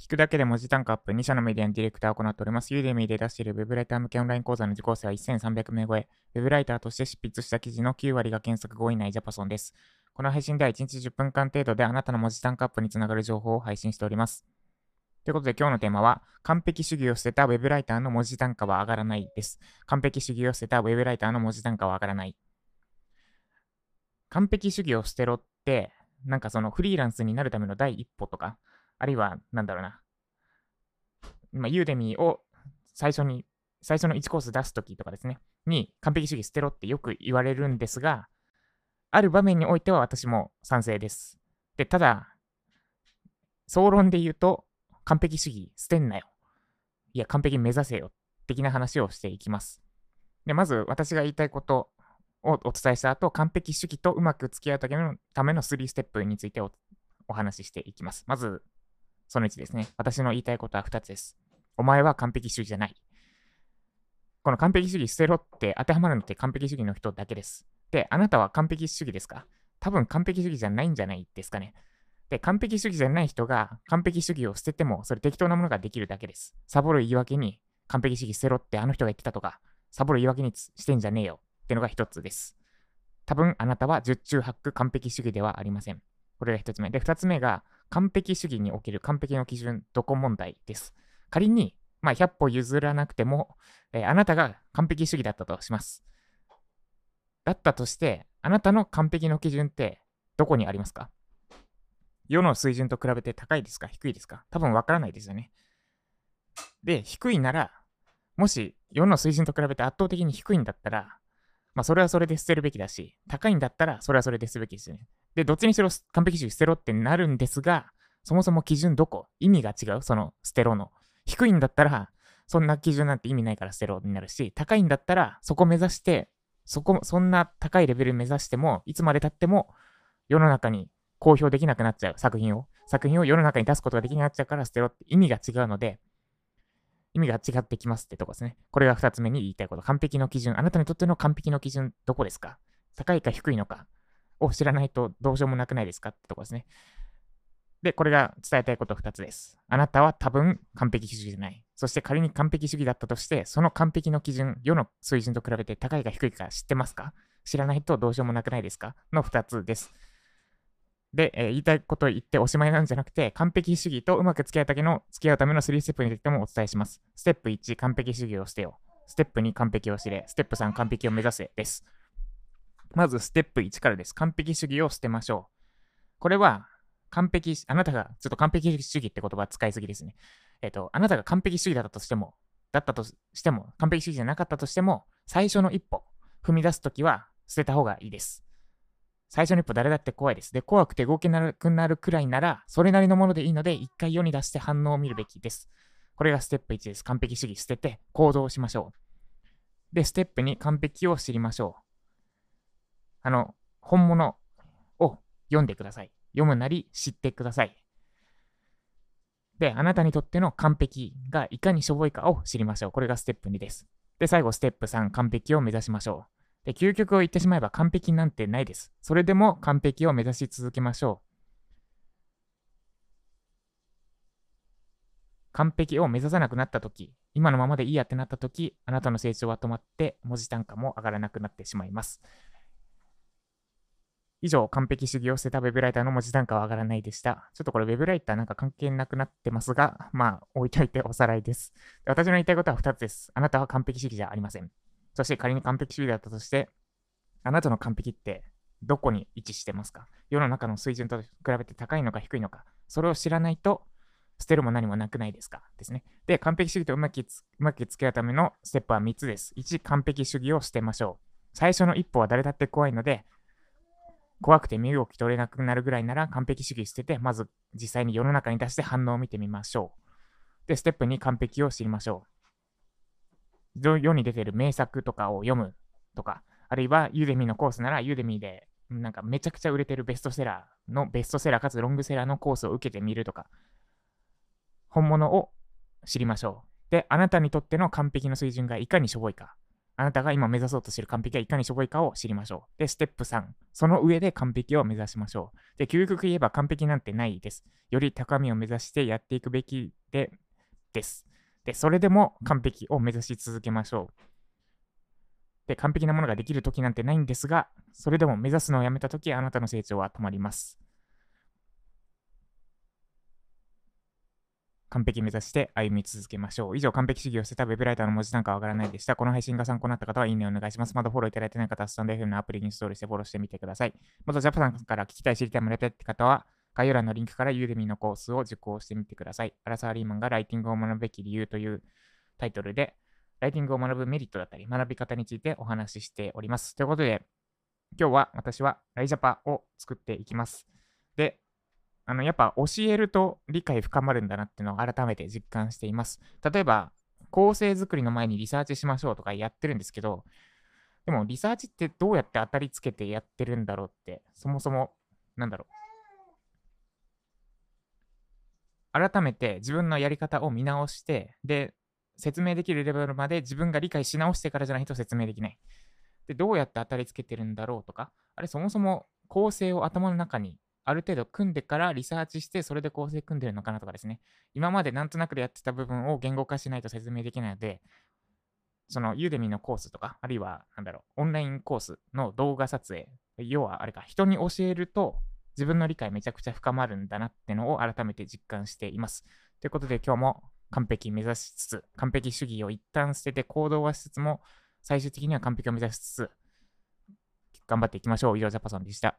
聞くだけで文字単価アップ、2社のメディアのディレクターを行っております。ユーデミーで出している Web ライター向けオンライン講座の受講生は1300名超え。Web ライターとして執筆した記事の9割が検索後以内ジャパソンです。この配信では1日10分間程度であなたの文字単価アップにつながる情報を配信しております。ということで今日のテーマは、完璧主義を捨てた Web ライターの文字単価は上がらないです。完璧主義を捨てた Web ライターの文字単価は上がらない。完璧主義を捨てろって、なんかそのフリーランスになるための第一歩とか、あるいは、なんだろうな。まあ、ユーデミーを最初に、最初の1コース出すときとかですね、に完璧主義捨てろってよく言われるんですが、ある場面においては私も賛成です。で、ただ、総論で言うと、完璧主義捨てんなよ。いや、完璧目指せよ。的な話をしていきます。で、まず私が言いたいことをお伝えした後、完璧主義とうまく付き合うためのための3ステップについておお話ししていきます。まず、その1ですね。私の言いたいことは2つです。お前は完璧主義じゃない。この完璧主義捨てろって当てはまるのって完璧主義の人だけです。で、あなたは完璧主義ですか？多分完璧主義じゃないんじゃないですかね。で、完璧主義じゃない人が完璧主義を捨てても、それ適当なものができるだけです。サボる言い訳に完璧主義捨てろってあの人が言ってたとか、サボる言い訳にしてんじゃねえよってのが一つです。多分あなたは十中八九完璧主義ではありません。これが一つ目。で、二つ目が、完璧主義における完璧の基準、どこ問題です。仮に、まあ、100歩譲らなくても、えー、あなたが完璧主義だったとします。だったとして、あなたの完璧の基準ってどこにありますか？世の水準と比べて高いですか？低いですか？多分わからないですよね。で、低いなら、もし世の水準と比べて圧倒的に低いんだったら、まあそれはそれで捨てるべきだし、高いんだったらそれはそれで捨てるべきですよね。で、どっちにしろ完璧主義捨てろってなるんですが、そもそも基準どこ？意味が違う？その捨てろの。低いんだったら、そんな基準なんて意味ないから捨てろになるし、高いんだったら、そこ目指して、そこ、そんな高いレベル目指しても、いつまで経っても、世の中に公表できなくなっちゃう作品を。作品を世の中に出すことができなくなっちゃうから捨てろって意味が違うので、意味が違ってきますってとこですね。これが二つ目に言いたいこと。完璧の基準。あなたにとっての完璧の基準、どこですか？高いか低いのか？を知らないとどうしようもなくないですか？ってとこですね。で、これが伝えたいこと2つです。あなたは多分完璧主義じゃない。そして仮に完璧主義だったとして、その完璧の基準、世の水準と比べて高いか低いか知ってますか？知らないとどうしようもなくないですか？の2つです。で、えー、言いたいことを言っておしまいなんじゃなくて、完璧主義とうまく付き合うための、付き合うための3ステップについてもお伝えします。ステップ1、完璧主義をしてよ。ステップ2、完璧を知れ。ステップ3、完璧を目指せ。です。まず、ステップ1からです。完璧主義を捨てましょう。これは、完璧、あなたが、ちょっと完璧主義って言葉使いすぎですね。えっ、と、あなたが完璧主義だったとしても、だったとしても、完璧主義じゃなかったとしても、最初の一歩、踏み出すときは捨てた方がいいです。最初の一歩誰だって怖いです。で、怖くて動けなくなるくらいなら、それなりのものでいいので、一回世に出して反応を見るべきです。これがステップ1です。完璧主義捨てて行動しましょう。で、ステップ2、完璧を知りましょう。あの、本物を読んでください。読むなり知ってください。で、あなたにとっての完璧がいかにしょぼいかを知りましょう。これがステップ2です。で、最後、ステップ3、完璧を目指しましょう。で、究極を言ってしまえば完璧なんてないです。それでも完璧を目指し続けましょう。完璧を目指さなくなったとき、今のままでいいやってなったとき、あなたの成長は止まって文字単価も上がらなくなってしまいます。以上、完璧主義を捨てた Web ライターの文字単価は上がらないでした。ちょっとこれ Web ライターなんか関係なくなってますが、まあ置いといておさらいです。私の言いたいことは2つです。あなたは完璧主義じゃありません。そして仮に完璧主義だったとして、あなたの完璧ってどこに位置してますか？世の中の水準と比べて高いのか低いのか、それを知らないと捨てるも何もなくないですか？ですね。で、完璧主義とうまくうまく付き合うためのステップは3つです。1、完璧主義を捨てましょう。最初の一歩は誰だって怖いので、怖くて身動き取れなくなるぐらいなら完璧主義捨てて、まず実際に世の中に出して反応を見てみましょう。で、ステップ2、完璧を知りましょう。世に出てる名作とかを読むとか、あるいはユーデミーのコースならユーデミーでなんかめちゃくちゃ売れてるベストセラーのベストセラーかつロングセラーのコースを受けてみるとか、本物を知りましょう。で、あなたにとっての完璧の水準がいかにしょぼいか。あなたが今目指そうとしている完璧はいかにしょぼいかを知りましょう。で、ステップ3。その上で完璧を目指しましょう。で、究極言えば完璧なんてないです。より高みを目指してやっていくべきで、です。で、それでも完璧を目指し続けましょう。で、完璧なものができる時なんてないんですが、それでも目指すのをやめた時、あなたの成長は止まります。完璧目指して歩み続けましょう。以上、完璧主義を捨てたウェブライターの文字なんかわからないでした。この配信が参考になった方は、いいねお願いします。まだフォローいただいてない方は、スタンド FM のアプリにインストールしてフォローしてみてください。また、ジャパさんから聞きたい、知りたい、もらいたいって方は、概要欄のリンクからユーデミのコースを受講してみてください。アラサー・リーマンがライティングを学ぶべき理由というタイトルで、ライティングを学ぶメリットだったり、学び方についてお話ししております。ということで、今日は私はライジャパを作っていきます。あの、やっぱ教えると理解深まるんだなっていうのを改めて実感しています。例えば、構成作りの前にリサーチしましょうとかやってるんですけど、でもリサーチってどうやって当たりつけてやってるんだろうって、そもそも、なんだろう。改めて自分のやり方を見直して、で、説明できるレベルまで自分が理解し直してからじゃないと説明できない。で、どうやって当たりつけてるんだろうとか、あれそもそも構成を頭の中にある程度組んでからリサーチして、それで構成組んでるのかなとかですね。今までなんとなくでやってた部分を言語化しないと説明できないので、そのユーデミのコースとか、あるいは、なんだろう、オンラインコースの動画撮影、要はあれか、人に教えると自分の理解めちゃくちゃ深まるんだなってのを改めて実感しています。ということで今日も完璧目指しつつ、完璧主義を一旦捨てて行動はしつつも、最終的には完璧を目指しつつ、頑張っていきましょう。以上、ジャパソンでした。